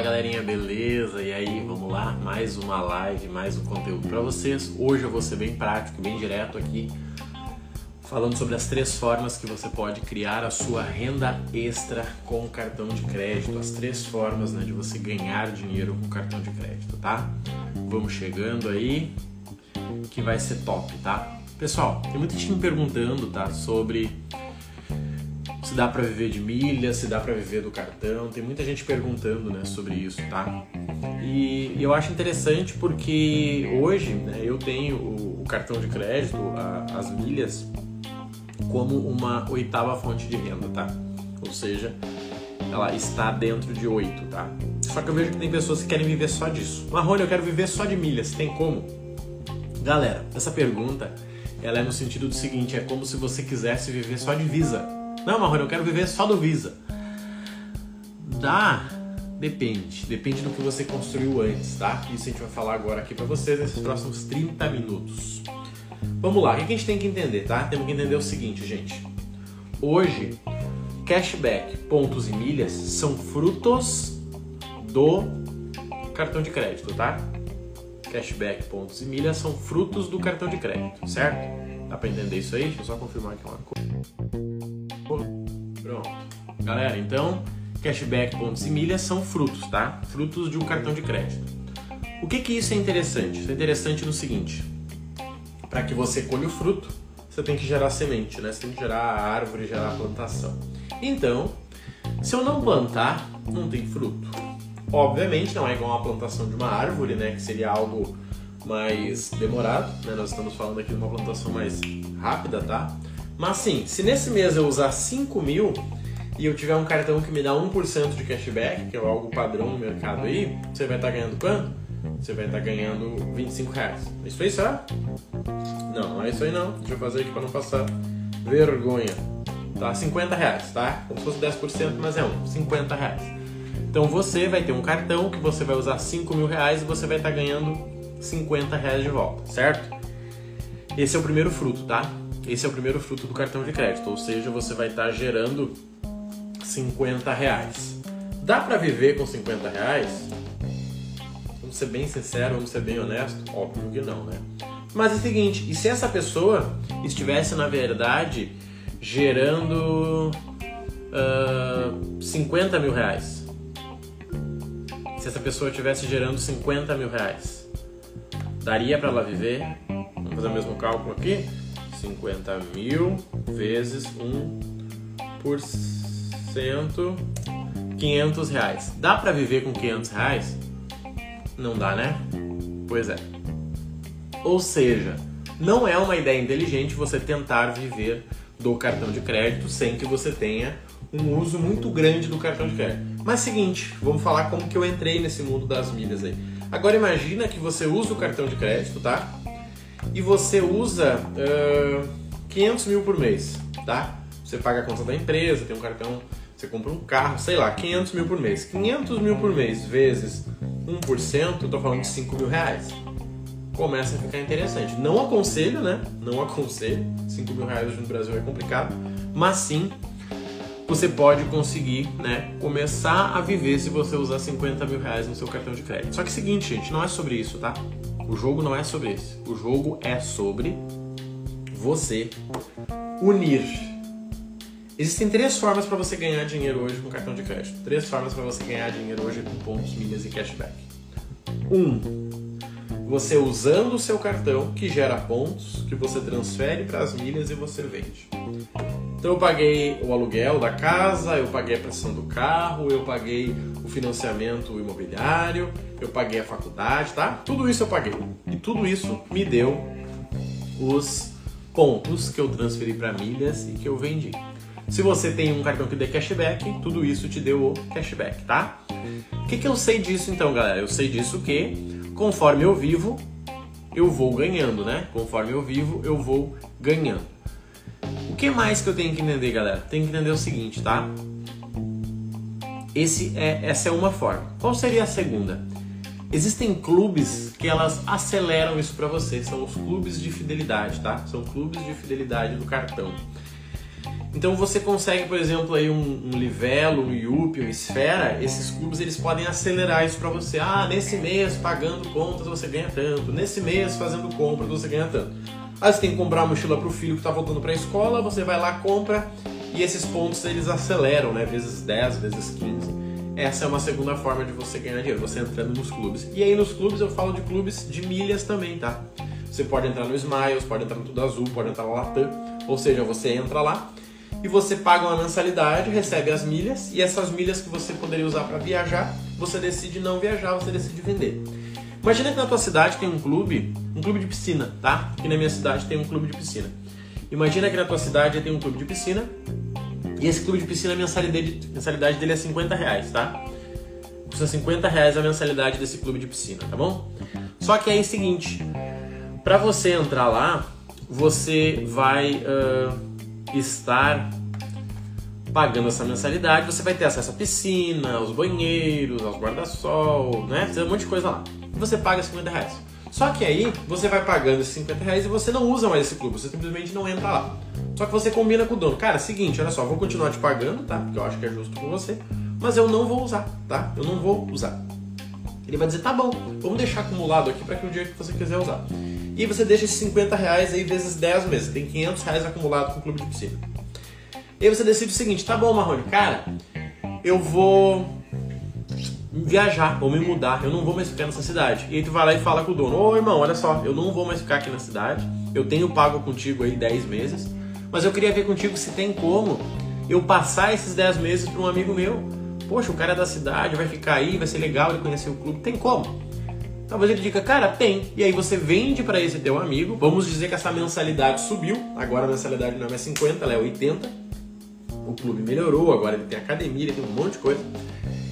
Fala galerinha, beleza? E aí, vamos lá? Mais uma live, mais um conteúdo para vocês. Hoje eu vou ser bem prático, bem direto aqui, falando sobre as três formas que você pode criar a sua renda extra com cartão de crédito. As três formas né, de você ganhar dinheiro com cartão de crédito, tá? Vamos chegando aí, que vai ser top, tá? Pessoal, tem muita gente me perguntando, tá? Sobre se dá para viver de milhas, se dá para viver do cartão. Tem muita gente perguntando, né, sobre isso, tá? E, e eu acho interessante porque hoje, né, eu tenho o, o cartão de crédito, a, as milhas, como uma oitava fonte de renda, tá? Ou seja, ela está dentro de oito, tá? Só que eu vejo que tem pessoas que querem viver só disso. Marrone, eu quero viver só de milhas. Tem como? Galera, essa pergunta ela é no sentido do seguinte: é como se você quisesse viver só de Visa. Não, Marrone, eu quero viver só do Visa. Dá, depende. Depende do que você construiu antes, tá? Isso a gente vai falar agora aqui para vocês nesses próximos 30 minutos. Vamos lá, o que a gente tem que entender, tá? Temos que entender o seguinte, gente. Hoje, cashback, pontos e milhas são frutos do cartão de crédito, tá? Cashback, pontos e milhas são frutos do cartão de crédito, certo? Dá pra entender isso aí? Deixa eu só confirmar aqui uma coisa. Pronto. Galera, então, cashback, pontos e milhas são frutos, tá? Frutos de um cartão de crédito. O que que isso é interessante? Isso é interessante no seguinte: para que você colhe o fruto, você tem que gerar semente, né? Você tem que gerar a árvore, gerar a plantação. Então, se eu não plantar, não tem fruto. Obviamente não é igual a plantação de uma árvore, né? Que seria algo mais demorado, né? Nós estamos falando aqui de uma plantação mais rápida, tá? Mas sim, se nesse mês eu usar 5 mil e eu tiver um cartão que me dá 1% de cashback, que é algo padrão no mercado aí, você vai estar tá ganhando quanto? Você vai estar tá ganhando 25 reais. Isso aí, será? Não, não é isso aí não. Deixa eu fazer aqui para não passar vergonha. Tá? 50 reais, tá? Como se fosse 10%, mas é um. 50 reais. Então você vai ter um cartão que você vai usar 5 mil reais e você vai estar tá ganhando 50 reais de volta, certo? Esse é o primeiro fruto, tá? Esse é o primeiro fruto do cartão de crédito, ou seja, você vai estar gerando 50 reais. Dá para viver com 50 reais? Vamos ser bem sincero, vamos ser bem honesto? Óbvio que não, né? Mas é o seguinte, e se essa pessoa estivesse, na verdade, gerando uh, ah, 50 mil reais? Se essa pessoa estivesse gerando 50 mil reais, daria para ela viver? Vamos fazer o mesmo cálculo aqui? 50 mil vezes 1%, 500 reais. Dá para viver com 500 reais? Não dá, né? Pois é. Ou seja, não é uma ideia inteligente você tentar viver do cartão de crédito sem que você tenha um uso muito grande do cartão de crédito. Mas seguinte, vamos falar como que eu entrei nesse mundo das milhas aí. Agora imagina que você usa o cartão de crédito, tá? E você usa uh, 500 mil por mês, tá? Você paga a conta da empresa, tem um cartão, você compra um carro, sei lá, 500 mil por mês. 500 mil por mês vezes 1%, eu tô falando de 5 mil reais. Começa a ficar interessante. Não aconselho, né? Não aconselho. 5 mil reais hoje no Brasil é complicado. Mas sim, você pode conseguir, né? Começar a viver se você usar 50 mil reais no seu cartão de crédito. Só que é o seguinte, gente, não é sobre isso, tá? O jogo não é sobre isso. O jogo é sobre você unir. Existem três formas para você ganhar dinheiro hoje com cartão de crédito. Três formas para você ganhar dinheiro hoje com pontos, milhas e cashback. Um, você usando o seu cartão que gera pontos, que você transfere para as milhas e você vende. Então eu paguei o aluguel da casa, eu paguei a prestação do carro, eu paguei financiamento imobiliário, eu paguei a faculdade, tá? Tudo isso eu paguei. E tudo isso me deu os pontos que eu transferi para milhas e que eu vendi. Se você tem um cartão que dê cashback, tudo isso te deu o cashback, tá? O que, que eu sei disso então, galera? Eu sei disso que conforme eu vivo, eu vou ganhando, né? Conforme eu vivo, eu vou ganhando. O que mais que eu tenho que entender, galera? Tem que entender o seguinte, tá? Esse é, essa é uma forma. Qual seria a segunda? Existem clubes que elas aceleram isso para você, são os clubes de fidelidade, tá? São clubes de fidelidade do cartão. Então você consegue, por exemplo, aí um, um Livelo, um Yupi, um Esfera, esses clubes eles podem acelerar isso para você. Ah, nesse mês pagando contas você ganha tanto, nesse mês fazendo compras você ganha tanto. Aí você tem que comprar uma mochila para o filho que está voltando para a escola, você vai lá, compra e esses pontos eles aceleram, né? Vezes 10, vezes 15. Essa é uma segunda forma de você ganhar dinheiro, você entrando nos clubes. E aí nos clubes eu falo de clubes de milhas também, tá? Você pode entrar no Smiles, pode entrar no Tudo Azul, pode entrar no Latam, ou seja, você entra lá e você paga uma mensalidade, recebe as milhas e essas milhas que você poderia usar para viajar, você decide não viajar, você decide vender. Imagina que na tua cidade tem um clube, um clube de piscina, tá? Aqui na minha cidade tem um clube de piscina. Imagina que na tua cidade tem um clube de piscina e esse clube de piscina, a mensalidade, mensalidade dele é 50 reais, tá? Custa 50 reais a mensalidade desse clube de piscina, tá bom? Só que aí é o seguinte, para você entrar lá, você vai uh, estar pagando essa mensalidade, você vai ter acesso à piscina, aos banheiros, aos guarda-sol, né? Tem um monte de coisa lá. E você paga 50 reais. Só que aí você vai pagando esses 50 reais e você não usa mais esse clube, você simplesmente não entra lá. Só que você combina com o dono. Cara, seguinte, olha só, vou continuar te pagando, tá? Porque eu acho que é justo com você, mas eu não vou usar, tá? Eu não vou usar. Ele vai dizer, tá bom, vamos deixar acumulado aqui para que o dia que você quiser usar. E você deixa esses 50 reais aí vezes 10 meses. Tem 500 reais acumulado com o clube de piscina. E aí você decide o seguinte, tá bom, Marrone, cara, eu vou viajar, vou me mudar, eu não vou mais ficar nessa cidade. E aí tu vai lá e fala com o dono, ô irmão, olha só, eu não vou mais ficar aqui na cidade, eu tenho pago contigo aí 10 meses, mas eu queria ver contigo se tem como eu passar esses 10 meses para um amigo meu. Poxa, o cara é da cidade, vai ficar aí, vai ser legal ele conhecer o clube, tem como? Talvez ele diga, cara, tem. E aí você vende para esse teu amigo. Vamos dizer que essa mensalidade subiu. Agora a mensalidade não é mais 50, ela é 80 o clube melhorou, agora ele tem academia, ele tem um monte de coisa.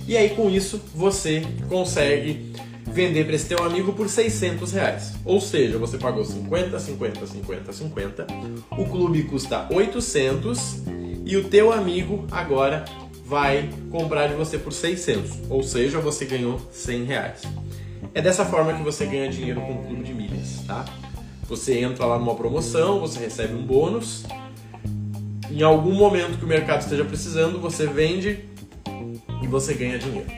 E aí com isso você consegue vender para esse teu amigo por 600 reais. Ou seja, você pagou 50, 50, 50, 50. O clube custa 800 e o teu amigo agora vai comprar de você por 600. Ou seja, você ganhou 100 reais. É dessa forma que você ganha dinheiro com o clube de milhas, tá? Você entra lá numa promoção, você recebe um bônus em algum momento que o mercado esteja precisando, você vende e você ganha dinheiro.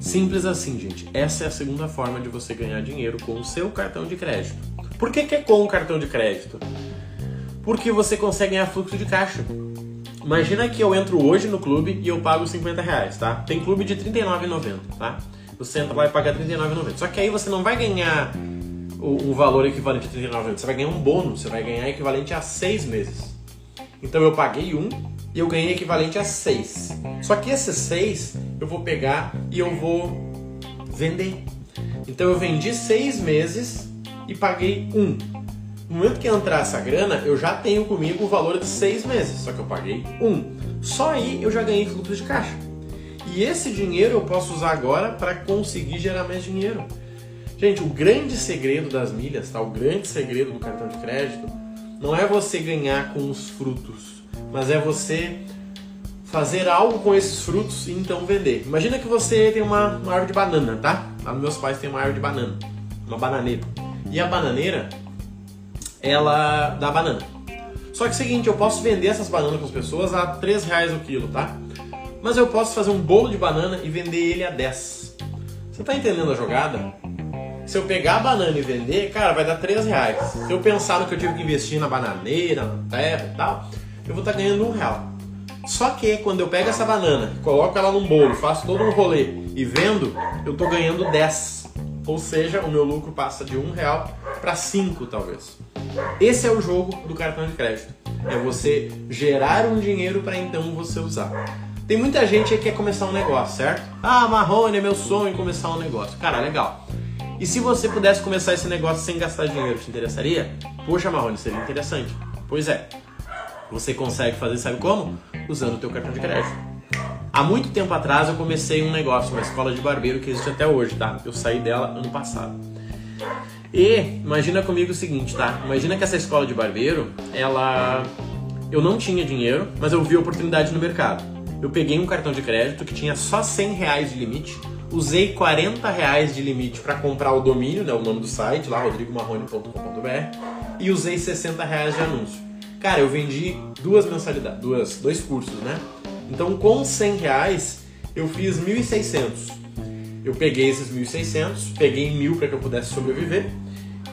Simples assim, gente. Essa é a segunda forma de você ganhar dinheiro com o seu cartão de crédito. Por que, que é com o cartão de crédito? Porque você consegue ganhar fluxo de caixa. Imagina que eu entro hoje no clube e eu pago 50 reais, tá? Tem clube de R$39,90, tá? Você entra lá e paga R$39,90. Só que aí você não vai ganhar um valor equivalente a R$39,90. Você vai ganhar um bônus, você vai ganhar equivalente a seis meses. Então eu paguei um e eu ganhei equivalente a seis. Só que esses seis eu vou pegar e eu vou vender. Então eu vendi seis meses e paguei um. No momento que entrar essa grana, eu já tenho comigo o valor de seis meses, só que eu paguei um. Só aí eu já ganhei fluxo de caixa. E esse dinheiro eu posso usar agora para conseguir gerar mais dinheiro. Gente, o grande segredo das milhas, tá? O grande segredo do cartão de crédito não é você ganhar com os frutos, mas é você fazer algo com esses frutos e então vender. Imagina que você tem uma, uma árvore de banana, tá? Lá nos meus pais tem uma árvore de banana, uma bananeira. E a bananeira, ela dá banana. Só que é o seguinte, eu posso vender essas bananas com as pessoas a 3 reais o quilo, tá? Mas eu posso fazer um bolo de banana e vender ele a 10. Você tá entendendo a jogada? Se eu pegar a banana e vender, cara, vai dar 3 reais. Se eu pensar no que eu tive que investir na bananeira, na terra e tal, eu vou estar tá ganhando um real. Só que quando eu pego essa banana, coloco ela num bolo, faço todo um rolê e vendo, eu estou ganhando 10. Ou seja, o meu lucro passa de um real para 5 talvez. Esse é o jogo do cartão de crédito. É você gerar um dinheiro para então você usar. Tem muita gente que quer começar um negócio, certo? Ah, Marrone, é meu sonho começar um negócio. Cara, legal. E se você pudesse começar esse negócio sem gastar dinheiro, te interessaria? Poxa, Marrone, seria interessante. Pois é. Você consegue fazer, sabe como? Usando o teu cartão de crédito. Há muito tempo atrás eu comecei um negócio, uma escola de barbeiro que existe até hoje, tá? Eu saí dela ano passado. E imagina comigo o seguinte, tá? Imagina que essa escola de barbeiro, ela eu não tinha dinheiro, mas eu vi oportunidade no mercado. Eu peguei um cartão de crédito que tinha só 100 reais de limite Usei 40 reais de limite para comprar o domínio, né, o nome do site, lá rodrigomarrone.com.br, e usei 60 reais de anúncio. Cara, eu vendi duas mensalidades, duas, dois cursos, né? Então, com 100 reais, eu fiz 1.600. Eu peguei esses 1.600, peguei mil para que eu pudesse sobreviver,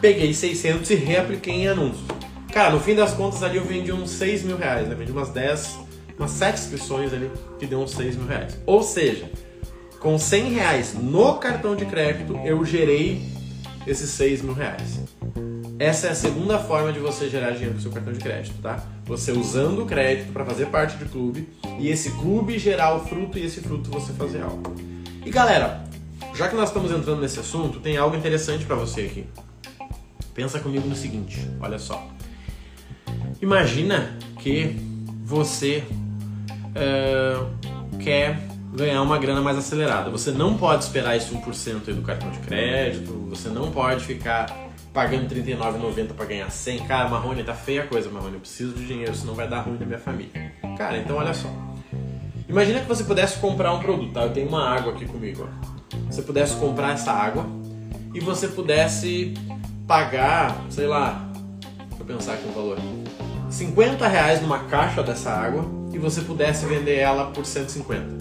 peguei 600 e reapliquei em anúncios. Cara, no fim das contas ali eu vendi uns 6 mil reais, né? Vendi umas 10, umas 7 inscrições ali que deu uns 6 mil reais. Ou seja, com 100 reais no cartão de crédito eu gerei esses 6 mil reais. Essa é a segunda forma de você gerar dinheiro com seu cartão de crédito, tá? Você usando o crédito para fazer parte de clube e esse clube gerar o fruto e esse fruto você fazer algo. E galera, já que nós estamos entrando nesse assunto, tem algo interessante para você aqui. Pensa comigo no seguinte, olha só. Imagina que você uh, quer ganhar uma grana mais acelerada. Você não pode esperar esse 1% aí do cartão de crédito, você não pode ficar pagando R$39,90 para ganhar 100. Cara, Marrone, tá feia a coisa, Marrone. Eu preciso de dinheiro, senão vai dar ruim na minha família. Cara, então olha só. Imagina que você pudesse comprar um produto, tá? Eu tenho uma água aqui comigo, ó. Você pudesse comprar essa água e você pudesse pagar, sei lá, deixa eu pensar aqui um valor. 50 reais numa caixa dessa água e você pudesse vender ela por 150.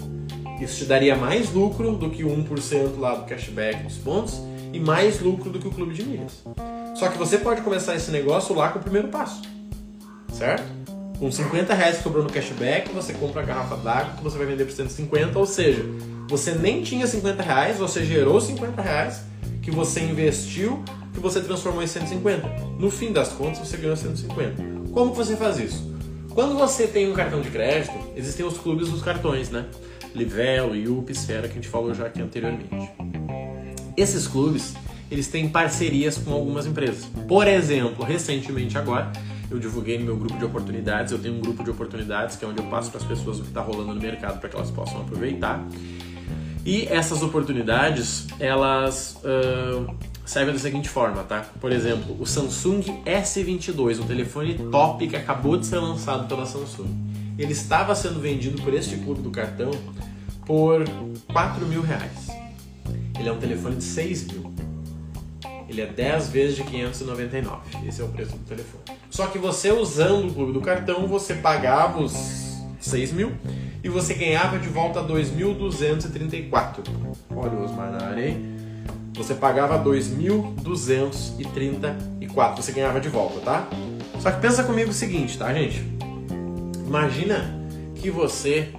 Isso te daria mais lucro do que o 1% lá do cashback dos pontos e mais lucro do que o clube de milhas. Só que você pode começar esse negócio lá com o primeiro passo, certo? Com 50 reais que sobrou no cashback, você compra a garrafa d'água que você vai vender por 150, ou seja, você nem tinha 50 reais, você gerou 50 reais que você investiu, que você transformou em 150. No fim das contas, você ganhou 150. Como que você faz isso? Quando você tem um cartão de crédito, existem os clubes dos cartões, né? Livelo, Yup, Esfera, que a gente falou já aqui anteriormente. Esses clubes, eles têm parcerias com algumas empresas. Por exemplo, recentemente agora, eu divulguei no meu grupo de oportunidades, eu tenho um grupo de oportunidades que é onde eu passo para as pessoas o que está rolando no mercado para que elas possam aproveitar. E essas oportunidades, elas uh, servem da seguinte forma, tá? Por exemplo, o Samsung S22, um telefone top que acabou de ser lançado pela Samsung. Ele estava sendo vendido por este clube do cartão por 4 mil reais. Ele é um telefone de 6 mil. Ele é 10 vezes de 599. Esse é o preço do telefone. Só que você usando o clube do cartão, você pagava os 6 mil e você ganhava de volta 2.234. Olha o Osmar na área aí. Você pagava 2.234. Você ganhava de volta, tá? Só que pensa comigo o seguinte, tá, gente? Imagina que você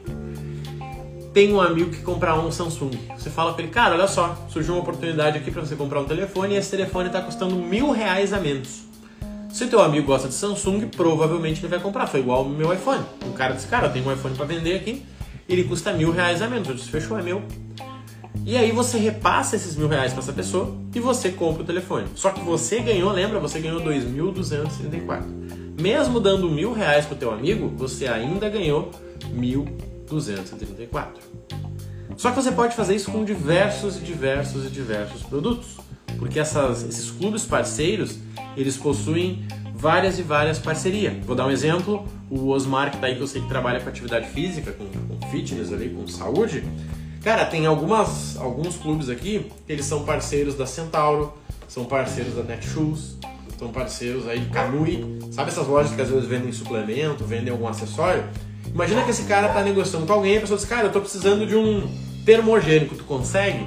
tem um amigo que comprar um Samsung. Você fala para ele, cara, olha só, surgiu uma oportunidade aqui para você comprar um telefone e esse telefone está custando mil reais a menos. Se teu amigo gosta de Samsung, provavelmente ele vai comprar. Foi igual ao meu iPhone. O cara disse, cara, eu tenho um iPhone para vender aqui, ele custa mil reais a menos. Eu disse, fechou, é meu. E aí você repassa esses mil reais para essa pessoa e você compra o telefone. Só que você ganhou, lembra? Você ganhou 2.234. Mesmo dando mil reais para o teu amigo, você ainda ganhou mil 234. Só que você pode fazer isso com diversos e diversos e diversos produtos, porque essas, esses clubes parceiros eles possuem várias e várias parcerias. Vou dar um exemplo: o Osmar, que está aí, que eu sei que trabalha com atividade física, com, com fitness ali, com saúde. Cara, tem algumas, alguns clubes aqui que eles são parceiros da Centauro, são parceiros da Netshoes, são parceiros aí de Canui. Sabe essas lojas que às vezes vendem suplemento, vendem algum acessório? Imagina que esse cara tá negociando com alguém e a pessoa diz, cara, eu tô precisando de um termogênico, tu consegue?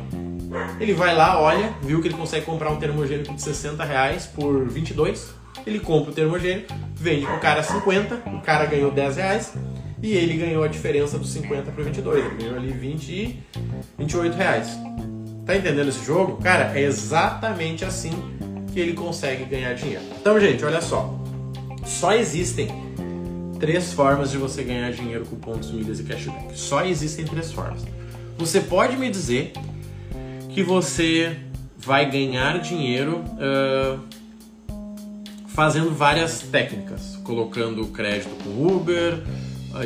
Ele vai lá, olha, viu que ele consegue comprar um termogênico de 60 reais por 22, ele compra o termogênico, vende pro cara 50, o cara ganhou 10 reais e ele ganhou a diferença dos 50 para 22, ele ganhou ali 20 e 28 reais. Tá entendendo esse jogo? Cara, é exatamente assim que ele consegue ganhar dinheiro. Então, gente, olha só. Só existem três formas de você ganhar dinheiro com pontos, milhas e cashback. Só existem três formas. Você pode me dizer que você vai ganhar dinheiro uh, fazendo várias técnicas, colocando crédito com Uber,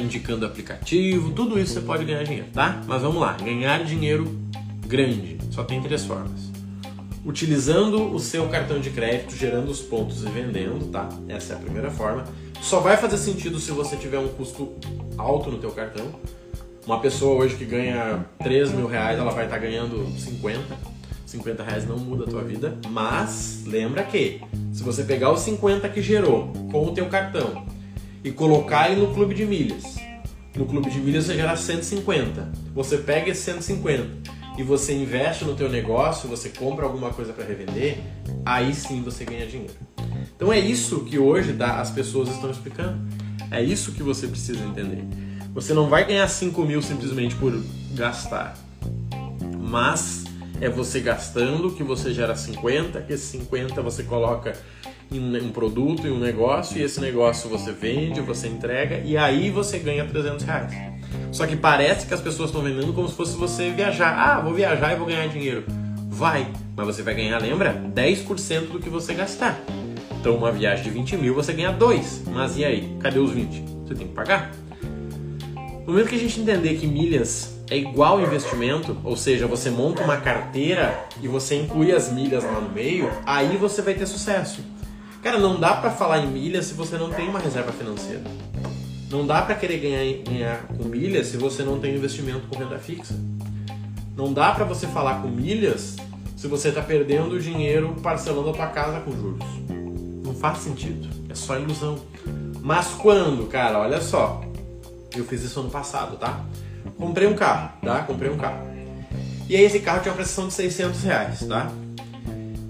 indicando aplicativo, tudo isso você pode ganhar dinheiro, tá? Mas vamos lá, ganhar dinheiro grande, só tem três formas. Utilizando o seu cartão de crédito, gerando os pontos e vendendo, tá? Essa é a primeira forma. Só vai fazer sentido se você tiver um custo alto no teu cartão. Uma pessoa hoje que ganha 3 mil reais, ela vai estar tá ganhando 50. 50 reais não muda a tua vida, mas lembra que se você pegar os 50 que gerou com o teu cartão e colocar ele no clube de milhas. No clube de milhas você gera 150. Você pega esse 150 e você investe no teu negócio, você compra alguma coisa para revender, aí sim você ganha dinheiro. Então é isso que hoje tá, as pessoas estão explicando. É isso que você precisa entender. Você não vai ganhar 5 mil simplesmente por gastar. Mas é você gastando que você gera 50, que esses 50 você coloca em um produto, em um negócio, e esse negócio você vende, você entrega, e aí você ganha 300 reais. Só que parece que as pessoas estão vendendo como se fosse você viajar. Ah, vou viajar e vou ganhar dinheiro. Vai, mas você vai ganhar, lembra? 10% do que você gastar. Então, uma viagem de 20 mil você ganha 2. Mas e aí? Cadê os 20? Você tem que pagar. No momento que a gente entender que milhas é igual investimento, ou seja, você monta uma carteira e você inclui as milhas lá no meio, aí você vai ter sucesso. Cara, não dá para falar em milhas se você não tem uma reserva financeira. Não dá para querer ganhar, ganhar com milhas se você não tem investimento com renda fixa. Não dá para você falar com milhas se você está perdendo dinheiro parcelando a tua casa com juros. Faz sentido. É só ilusão. Mas quando, cara, olha só. Eu fiz isso ano passado, tá? Comprei um carro, tá? Comprei um carro. E aí esse carro tinha uma prestação de 600 reais, tá?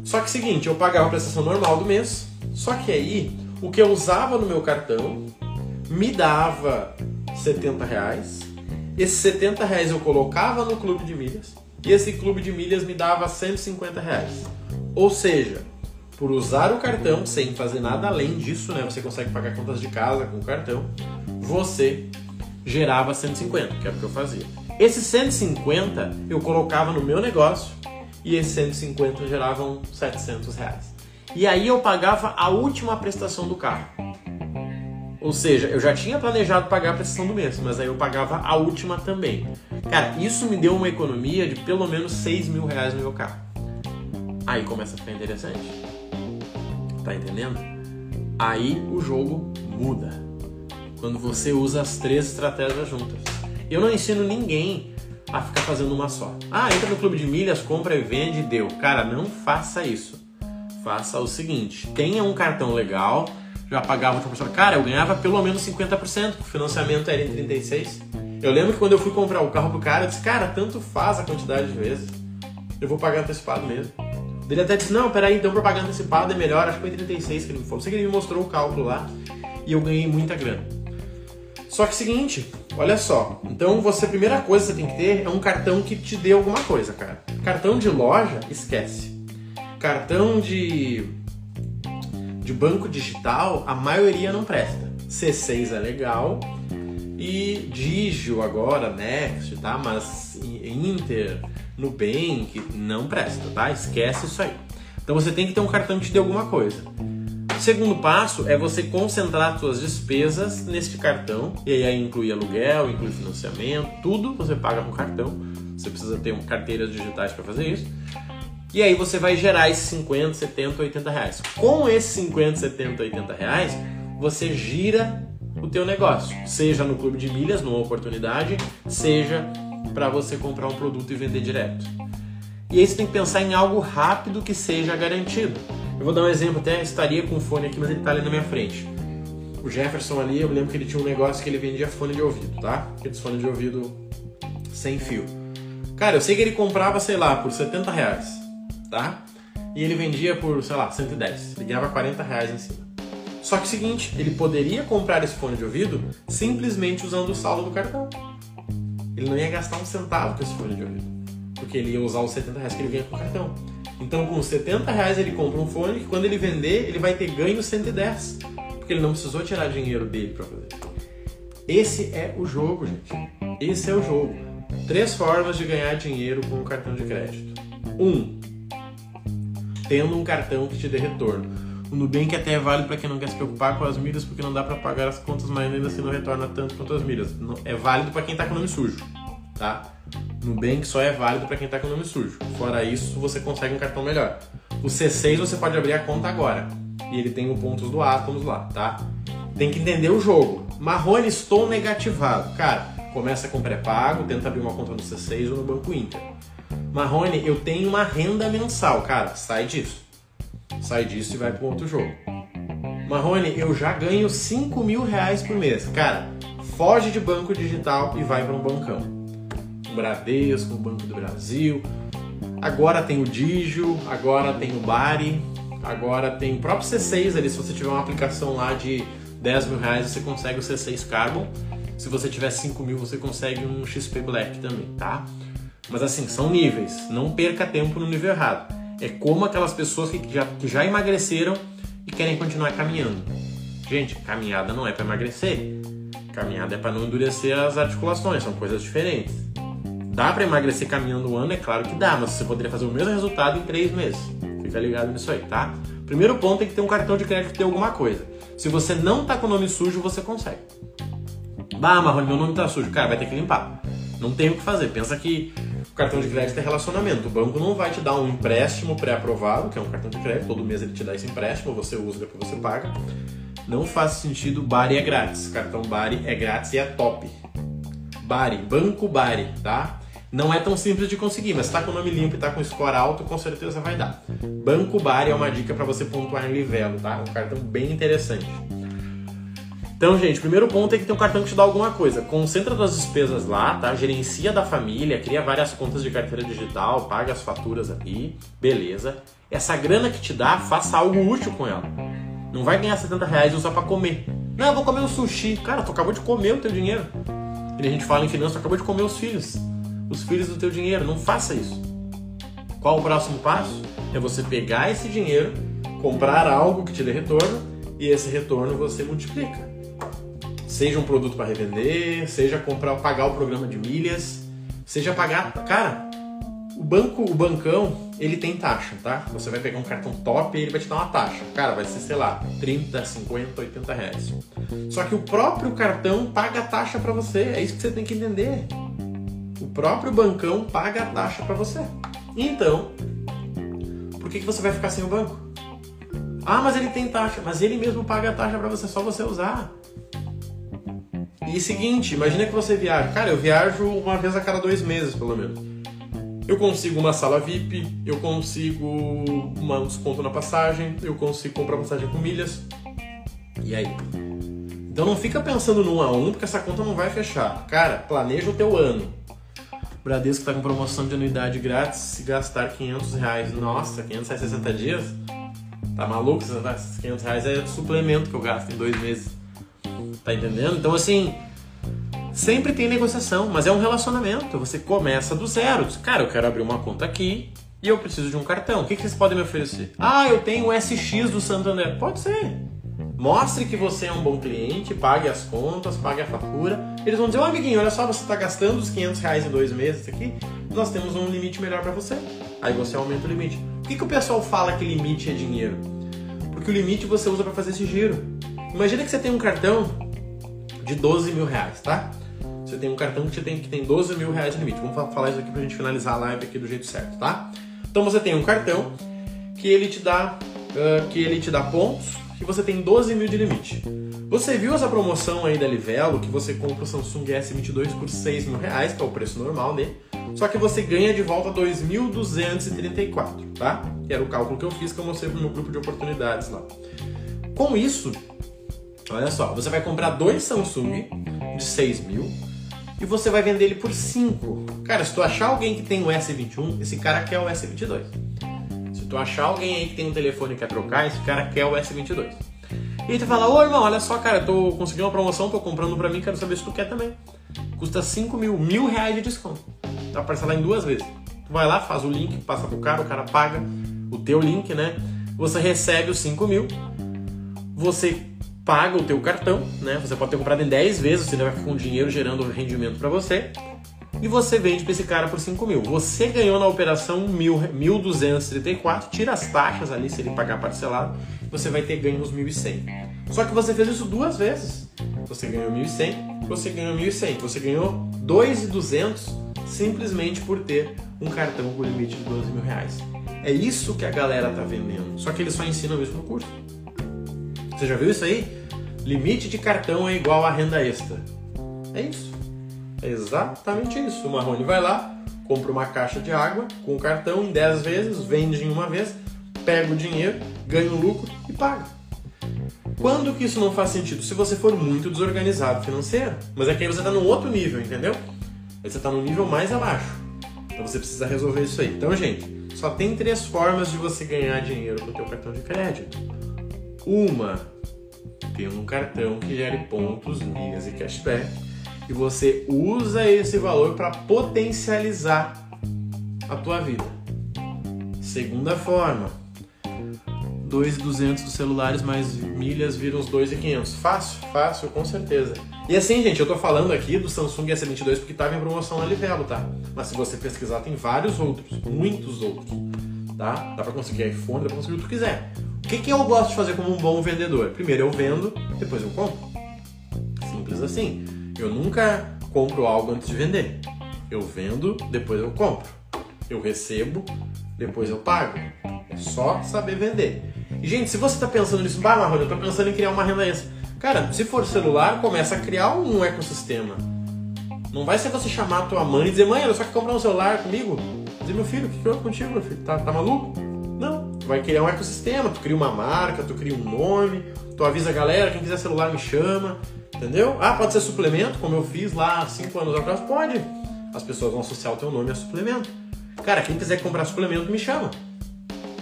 Só que é seguinte, eu pagava a prestação normal do mês, só que aí, o que eu usava no meu cartão me dava 70 reais. Esses 70 reais eu colocava no clube de milhas e esse clube de milhas me dava 150 reais. Ou seja, por usar o cartão sem fazer nada além disso, né? Você consegue pagar contas de casa com o cartão. Você gerava 150, que era o que eu fazia. Esses 150 eu colocava no meu negócio e esses 150 geravam 700 reais. E aí eu pagava a última prestação do carro. Ou seja, eu já tinha planejado pagar a prestação do mês, mas aí eu pagava a última também. Cara, isso me deu uma economia de pelo menos 6 mil reais no meu carro. Aí começa a ficar interessante. Tá entendendo? Aí o jogo muda. Quando você usa as três estratégias juntas. Eu não ensino ninguém a ficar fazendo uma só. Ah, entra no clube de milhas, compra e vende e deu. Cara, não faça isso faça o seguinte: tenha um cartão legal. Já pagava para pessoa, cara, eu ganhava pelo menos 50%, o financiamento era em 36. Eu lembro que quando eu fui comprar o carro pro cara, eu disse, cara, tanto faz a quantidade de vezes. Eu vou pagar antecipado mesmo. Ele até disse, não, peraí, então pra pagar antecipado é melhor, acho que foi 36 que ele me falou. Sei que ele me mostrou o cálculo lá e eu ganhei muita grana. Só que seguinte, olha só. Então você, a primeira coisa que você tem que ter é um cartão que te dê alguma coisa, cara. Cartão de loja, esquece cartão de, de banco digital, a maioria não presta. C6 é legal e Digio agora, Next, tá? Mas Inter, Nubank não presta, tá? Esquece isso aí. Então você tem que ter um cartão que te dê alguma coisa. O segundo passo é você concentrar suas despesas neste cartão, e aí inclui aluguel, inclui financiamento, tudo você paga com cartão. Você precisa ter carteiras digitais para fazer isso. E aí você vai gerar esses 50, 70, 80 reais. Com esses 50, 70, 80 reais, você gira o teu negócio, seja no clube de milhas, numa oportunidade, seja para você comprar um produto e vender direto. E aí você tem que pensar em algo rápido que seja garantido. Eu vou dar um exemplo, até estaria com o fone aqui, mas ele está ali na minha frente. O Jefferson ali, eu lembro que ele tinha um negócio que ele vendia fone de ouvido, tá? Aqueles fones de ouvido sem fio. Cara, eu sei que ele comprava, sei lá, por 70 reais tá? E ele vendia por, sei lá, 110. Ele ganhava 40 reais em cima. Só que é o seguinte, ele poderia comprar esse fone de ouvido simplesmente usando o saldo do cartão. Ele não ia gastar um centavo com esse fone de ouvido. Porque ele ia usar os 70 reais que ele ganha com o cartão. Então, com 70 reais ele compra um fone que quando ele vender, ele vai ter ganho 110. Porque ele não precisou tirar dinheiro dele para fazer. Esse é o jogo, gente. Esse é o jogo. Três formas de ganhar dinheiro com o cartão de crédito. Um, tendo um cartão que te dê retorno. O Nubank até é válido para quem não quer se preocupar com as milhas, porque não dá para pagar as contas, mas ainda assim não retorna tanto quanto as milhas. É válido para quem está com o nome sujo, tá? Nubank só é válido para quem está com o nome sujo. Fora isso, você consegue um cartão melhor. O C6 você pode abrir a conta agora. E ele tem o pontos do Atomos lá, tá? Tem que entender o jogo. Marrone, estou negativado. Cara, começa com pré-pago, tenta abrir uma conta no C6 ou no Banco Inter. Marrone, eu tenho uma renda mensal. Cara, sai disso. Sai disso e vai para outro jogo. Marrone, eu já ganho 5 mil reais por mês. Cara, foge de banco digital e vai para um bancão. Bradesco, o Banco do Brasil. Agora tem o Digio, agora tem o Bari, agora tem o próprio C6 ali. Se você tiver uma aplicação lá de 10 mil reais, você consegue o C6 Carbon. Se você tiver 5 mil, você consegue um XP Black também, tá? Mas assim, são níveis. Não perca tempo no nível errado. É como aquelas pessoas que já, que já emagreceram e querem continuar caminhando. Gente, caminhada não é para emagrecer. Caminhada é para não endurecer as articulações, são coisas diferentes. Dá para emagrecer caminhando um ano? É claro que dá, mas você poderia fazer o mesmo resultado em três meses. Fica ligado nisso aí, tá? Primeiro ponto tem que ter um cartão de crédito que tem alguma coisa. Se você não tá com o nome sujo, você consegue. Bah, Marrone, meu nome tá sujo. Cara, vai ter que limpar. Não tem o que fazer. Pensa que cartão de crédito é relacionamento. O banco não vai te dar um empréstimo pré-aprovado, que é um cartão de crédito, todo mês ele te dá esse empréstimo, você usa, depois você paga. Não faz sentido, Bari é grátis. Cartão Bari é grátis e é top. Bari, Banco Bari, tá? Não é tão simples de conseguir, mas tá com o nome limpo e tá com score alto, com certeza vai dar. Banco Bari é uma dica para você pontuar em livelo, tá? Um cartão bem interessante. Então, gente, primeiro ponto é que tem um cartão que te dá alguma coisa. Concentra suas despesas lá, tá? Gerencia da família, cria várias contas de carteira digital, paga as faturas ali, beleza. Essa grana que te dá, faça algo útil com ela. Não vai ganhar 70 reais e usar pra comer. Não, eu vou comer um sushi. Cara, tu acabou de comer o teu dinheiro. E a gente fala em finanças, tu acabou de comer os filhos. Os filhos do teu dinheiro. Não faça isso. Qual o próximo passo? É você pegar esse dinheiro, comprar algo que te dê retorno e esse retorno você multiplica. Seja um produto para revender, seja comprar, pagar o programa de milhas, seja pagar. Cara, o banco, o bancão, ele tem taxa, tá? Você vai pegar um cartão top e ele vai te dar uma taxa. Cara, vai ser, sei lá, 30, 50, 80 reais. Só que o próprio cartão paga a taxa para você. É isso que você tem que entender. O próprio bancão paga a taxa para você. Então, por que, que você vai ficar sem o banco? Ah, mas ele tem taxa. Mas ele mesmo paga a taxa para você, só você usar. E seguinte, imagina que você viaja. Cara, eu viajo uma vez a cada dois meses, pelo menos. Eu consigo uma sala VIP, eu consigo um desconto na passagem, eu consigo comprar passagem com milhas. E aí? Então não fica pensando no 1 a 1 porque essa conta não vai fechar. Cara, planeja o teu ano. O Bradesco está com promoção de anuidade grátis se gastar 500 reais. Nossa, 500 reais 60 dias? Tá maluco? 500 reais é suplemento que eu gasto em dois meses. Tá entendendo? Então, assim, sempre tem negociação, mas é um relacionamento. Você começa do zero. Cara, eu quero abrir uma conta aqui e eu preciso de um cartão. O que, que vocês podem me oferecer? Ah, eu tenho o SX do Santander. Pode ser. Mostre que você é um bom cliente, pague as contas, pague a fatura. Eles vão dizer, ô oh, amiguinho, olha só, você está gastando os 500 reais em dois meses aqui, nós temos um limite melhor para você. Aí você aumenta o limite. Por que, que o pessoal fala que limite é dinheiro? Porque o limite você usa para fazer esse giro. Imagina que você tem um cartão de 12 mil reais, tá? Você tem um cartão que, tem, que tem 12 mil reais de limite. Vamos falar isso aqui pra gente finalizar a live aqui do jeito certo, tá? Então você tem um cartão que ele te dá, uh, que ele te dá pontos que você tem 12 mil de limite. Você viu essa promoção aí da Livelo que você compra o Samsung S22 por 6 mil reais, que é o preço normal dele, só que você ganha de volta 2.234, tá? Que era o cálculo que eu fiz que eu mostrei no meu grupo de oportunidades lá. Com isso, Olha só, você vai comprar dois Samsung de 6 mil e você vai vender ele por 5. Cara, se tu achar alguém que tem o S21, esse cara quer o S22. Se tu achar alguém aí que tem um telefone e quer trocar, esse cara quer o S22. E aí tu fala, ô irmão, olha só, cara, tô conseguindo uma promoção, tô comprando pra mim, quero saber se tu quer também. Custa 5 mil, mil reais de desconto. Dá pra parcelar em duas vezes. Tu vai lá, faz o link, passa pro cara, o cara paga o teu link, né? Você recebe os 5 mil, você paga o teu cartão, né? Você pode ter comprado em 10 vezes, você vai ficar com dinheiro gerando rendimento para você. E você vende para esse cara por 5 mil. Você ganhou na operação 1.234, tira as taxas ali se ele pagar parcelado, você vai ter ganho uns 1.100. Só que você fez isso duas vezes. Você ganhou 1.100, você ganhou 1.100. Você ganhou 2.200 simplesmente por ter um cartão com limite de 12 mil reais. É isso que a galera tá vendendo. Só que eles só ensinam isso no curso. Você já viu isso aí? Limite de cartão é igual a renda extra. É isso. É exatamente isso. O Marrone vai lá, compra uma caixa de água com o cartão em 10 vezes, vende em uma vez, pega o dinheiro, ganha o lucro e paga. Quando que isso não faz sentido? Se você for muito desorganizado financeiro. Mas é que aí você está num outro nível, entendeu? Aí você está num nível mais abaixo. Então você precisa resolver isso aí. Então, gente, só tem três formas de você ganhar dinheiro com o teu cartão de crédito. Uma, tendo um cartão que gere pontos, milhas e cashback, e você usa esse valor para potencializar a tua vida. Segunda forma, 2,200 dos celulares mais milhas viram os 2,500. Fácil, fácil, com certeza. E assim, gente, eu tô falando aqui do Samsung S22 porque tava em promoção na Livelo, tá? Mas se você pesquisar, tem vários outros, muitos outros, tá? Dá pra conseguir iPhone, dá pra conseguir o que tu quiser. O que, que eu gosto de fazer como um bom vendedor? Primeiro eu vendo, depois eu compro. Simples assim. Eu nunca compro algo antes de vender. Eu vendo, depois eu compro. Eu recebo, depois eu pago. É só saber vender. E, gente, se você está pensando nisso, bah, Marrone, eu estou pensando em criar uma renda extra. Cara, se for celular, começa a criar um ecossistema. Não vai ser você chamar a tua mãe e dizer, mãe, eu só quer comprar um celular comigo. Dizer, meu filho, o que, que houve contigo, meu filho? Tá, tá maluco? Não. Tu vai criar um ecossistema, tu cria uma marca, tu cria um nome, tu avisa a galera, quem quiser celular me chama. Entendeu? Ah, pode ser suplemento, como eu fiz lá cinco anos atrás? Pode. As pessoas vão associar o teu nome a suplemento. Cara, quem quiser comprar suplemento, me chama.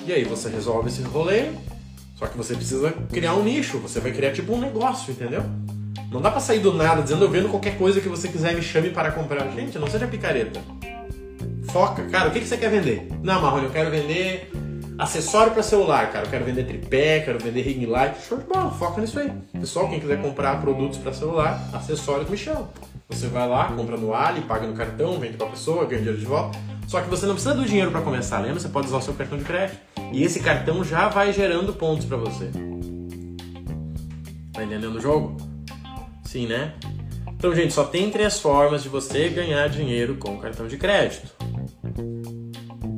E aí você resolve esse rolê, só que você precisa criar um nicho, você vai criar tipo um negócio, entendeu? Não dá pra sair do nada dizendo eu vendo qualquer coisa que você quiser me chame para comprar. Gente, não seja picareta. Foca. Cara, o que, que você quer vender? Não, Marrone, eu quero vender acessório para celular, cara. Eu quero vender tripé, quero vender ring light. Show de bola, foca nisso aí. Pessoal, quem quiser comprar produtos para celular, acessórios, me chama. Você vai lá, compra no Ali, paga no cartão, vende pra pessoa, ganha dinheiro de volta. Só que você não precisa do dinheiro para começar, lembra? Você pode usar o seu cartão de crédito. E esse cartão já vai gerando pontos para você. Tá entendendo o jogo? Sim, né? Então, gente, só tem três formas de você ganhar dinheiro com cartão de crédito: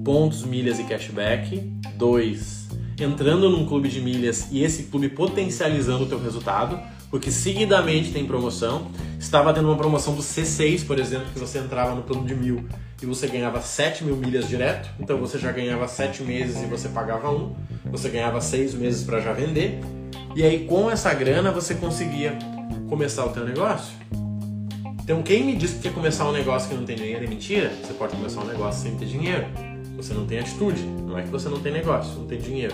pontos, milhas e cashback. Dois, entrando num clube de milhas e esse clube potencializando o teu resultado, porque seguidamente tem promoção. Estava tendo uma promoção do C6, por exemplo, que você entrava no plano de mil e você ganhava 7 mil milhas direto, então você já ganhava 7 meses e você pagava um, você ganhava 6 meses para já vender, e aí com essa grana você conseguia começar o teu negócio. Então quem me disse que quer começar um negócio que não tem dinheiro é mentira? Você pode começar um negócio sem ter dinheiro. Você não tem atitude, não é que você não tem negócio, não tem dinheiro.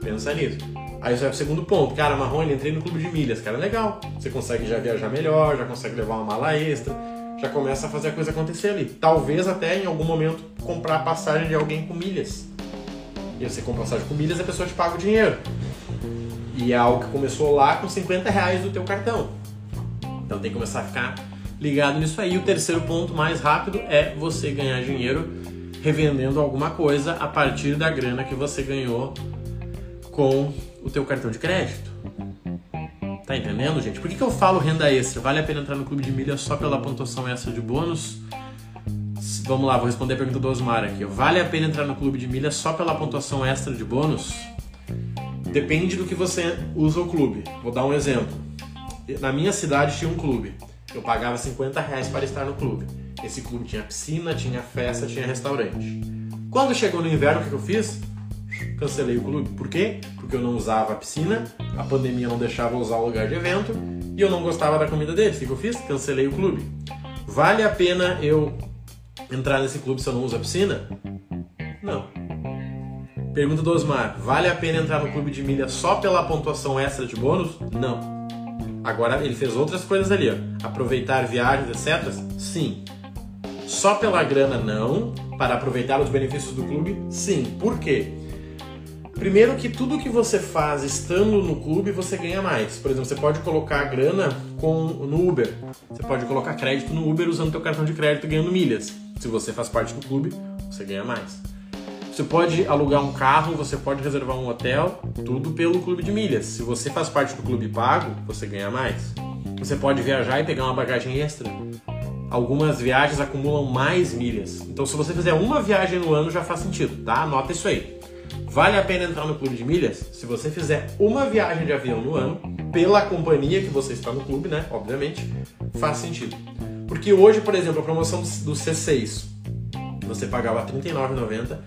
Pensa nisso. Aí você vai pro segundo ponto. Cara, Marrone, entrei no clube de milhas. Cara, legal. Você consegue já viajar melhor, já consegue levar uma mala extra, já começa a fazer a coisa acontecer ali. Talvez até em algum momento comprar a passagem de alguém com milhas. E você compra passagem com milhas, a pessoa te paga o dinheiro. E é algo que começou lá com 50 reais do teu cartão. Então tem que começar a ficar ligado nisso aí. O terceiro ponto mais rápido é você ganhar dinheiro revendendo alguma coisa a partir da grana que você ganhou com o teu cartão de crédito. Tá entendendo, gente? Por que, que eu falo renda extra? Vale a pena entrar no clube de milha só pela pontuação extra de bônus? Vamos lá, vou responder a pergunta do Osmar aqui. Vale a pena entrar no clube de milha só pela pontuação extra de bônus? Depende do que você usa o clube. Vou dar um exemplo. Na minha cidade tinha um clube. Eu pagava 50 reais para estar no clube. Esse clube tinha piscina, tinha festa, tinha restaurante. Quando chegou no inverno, o que eu fiz? Cancelei o clube. Por quê? Porque eu não usava a piscina, a pandemia não deixava usar o lugar de evento e eu não gostava da comida deles. O que eu fiz? Cancelei o clube. Vale a pena eu entrar nesse clube se eu não uso a piscina? Não. Pergunta do Osmar: vale a pena entrar no clube de milha só pela pontuação extra de bônus? Não. Agora ele fez outras coisas ali, ó. Aproveitar viagens, etc. Sim. Só pela grana, não. Para aproveitar os benefícios do clube, sim. Por quê? Primeiro que tudo que você faz estando no clube, você ganha mais. Por exemplo, você pode colocar grana com, no Uber. Você pode colocar crédito no Uber usando seu cartão de crédito ganhando milhas. Se você faz parte do clube, você ganha mais. Você pode alugar um carro, você pode reservar um hotel, tudo pelo clube de milhas. Se você faz parte do clube pago, você ganha mais. Você pode viajar e pegar uma bagagem extra. Algumas viagens acumulam mais milhas. Então, se você fizer uma viagem no ano, já faz sentido, tá? Anota isso aí. Vale a pena entrar no clube de milhas? Se você fizer uma viagem de avião no ano, pela companhia que você está no clube, né? Obviamente, faz sentido. Porque hoje, por exemplo, a promoção do C6, você pagava R$ 39,90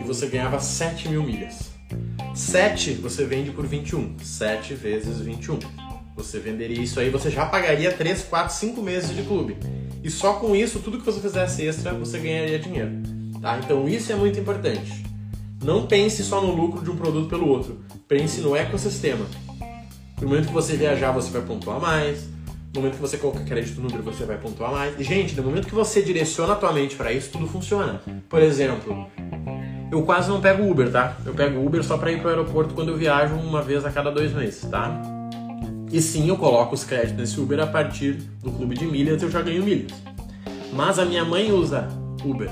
e você ganhava 7 mil milhas. 7 você vende por 21. 7 vezes 21. Você venderia isso aí, você já pagaria 3, 4, 5 meses de clube. E só com isso, tudo que você fizesse extra, você ganharia dinheiro. Tá? Então isso é muito importante. Não pense só no lucro de um produto pelo outro. Pense no ecossistema. No momento que você viajar, você vai pontuar mais. No momento que você coloca crédito no Uber, você vai pontuar mais. E, gente, no momento que você direciona a tua mente para isso, tudo funciona. Por exemplo, eu quase não pego Uber, tá? Eu pego Uber só para ir pro aeroporto quando eu viajo uma vez a cada dois meses, tá? E sim, eu coloco os créditos nesse Uber a partir do clube de milhas, eu já ganho milhas. Mas a minha mãe usa Uber.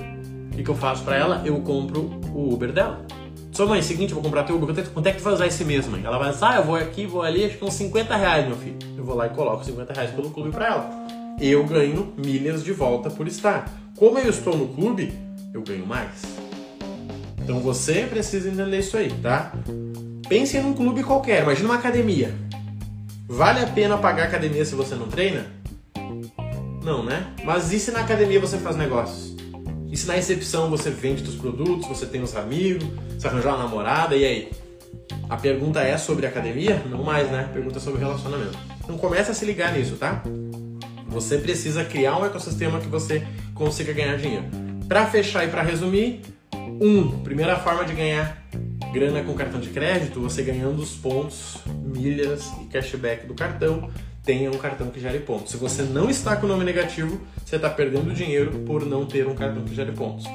O que, eu faço para ela? Eu compro o Uber dela. Sua mãe, seguinte, eu vou comprar teu Uber. Quanto é que tu vai usar esse mês, mãe? Ela vai dizer, ah, eu vou aqui, vou ali, acho que uns 50 reais, meu filho. Eu vou lá e coloco 50 reais pelo clube para ela. Eu ganho milhas de volta por estar. Como eu estou no clube, eu ganho mais. Então você precisa entender isso aí, tá? Pense num clube qualquer, imagina uma academia. Vale a pena pagar academia se você não treina? Não, né? Mas e se na academia você faz negócios? E se na recepção você vende seus produtos, você tem os amigos, você arranjou uma namorada, e aí? A pergunta é sobre academia? Não mais, né? A pergunta é sobre relacionamento. Então começa a se ligar nisso, tá? Você precisa criar um ecossistema que você consiga ganhar dinheiro. Para fechar e para resumir, um, primeira forma de ganhar grana com cartão de crédito, você ganhando os pontos, milhas e cashback do cartão, tenha um cartão que gere pontos. Se você não está com o nome negativo, você está perdendo dinheiro por não ter um cartão que gere pontos.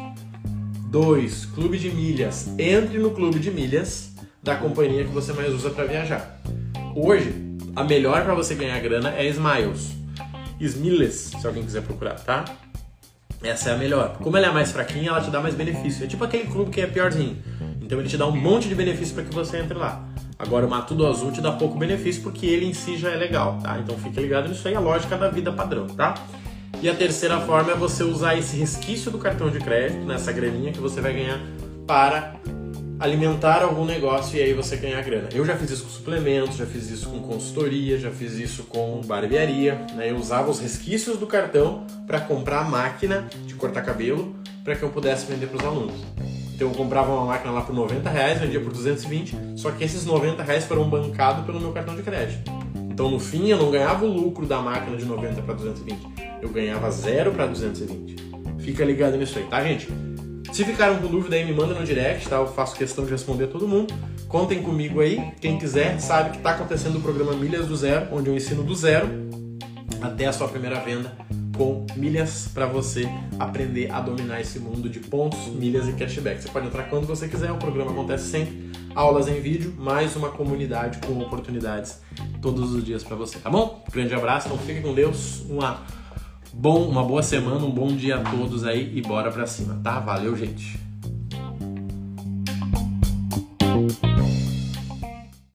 2. Clube de milhas. Entre no clube de milhas da companhia que você mais usa para viajar. Hoje, a melhor para você ganhar grana é Smiles. Smiles, se alguém quiser procurar, tá? Essa é a melhor. Como ela é mais fraquinha, ela te dá mais benefício. É tipo aquele clube que é piorzinho. Então ele te dá um monte de benefício para que você entre lá. Agora o Matudo Azul te dá pouco benefício porque ele em si já é legal, tá? Então fique ligado nisso aí, a lógica da vida padrão, tá? E a terceira forma é você usar esse resquício do cartão de crédito, nessa graninha que você vai ganhar para alimentar algum negócio e aí você ganhar grana. Eu já fiz isso com suplementos, já fiz isso com consultoria, já fiz isso com barbearia, né? Eu usava os resquícios do cartão para comprar a máquina de cortar cabelo para que eu pudesse vender para os alunos. Então eu comprava uma máquina lá por 90 reais, vendia por 220, só que esses 90 reais foram bancados pelo meu cartão de crédito. Então no fim eu não ganhava o lucro da máquina de 90 para 220, eu ganhava zero para 220. Fica ligado nisso aí, tá gente? Se ficaram com dúvida aí, me manda no direct, tá? Eu faço questão de responder a todo mundo. Contem comigo aí. Quem quiser sabe que está acontecendo o programa Milhas do Zero, onde eu ensino do zero até a sua primeira venda com milhas para você aprender a dominar esse mundo de pontos, milhas e cashback. Você pode entrar quando você quiser, o programa acontece sempre. Aulas em vídeo, mais uma comunidade com oportunidades todos os dias para você, tá bom? Grande abraço, então fique com Deus, uma, bom, uma boa semana, um bom dia a todos aí e bora pra cima, tá? Valeu, gente!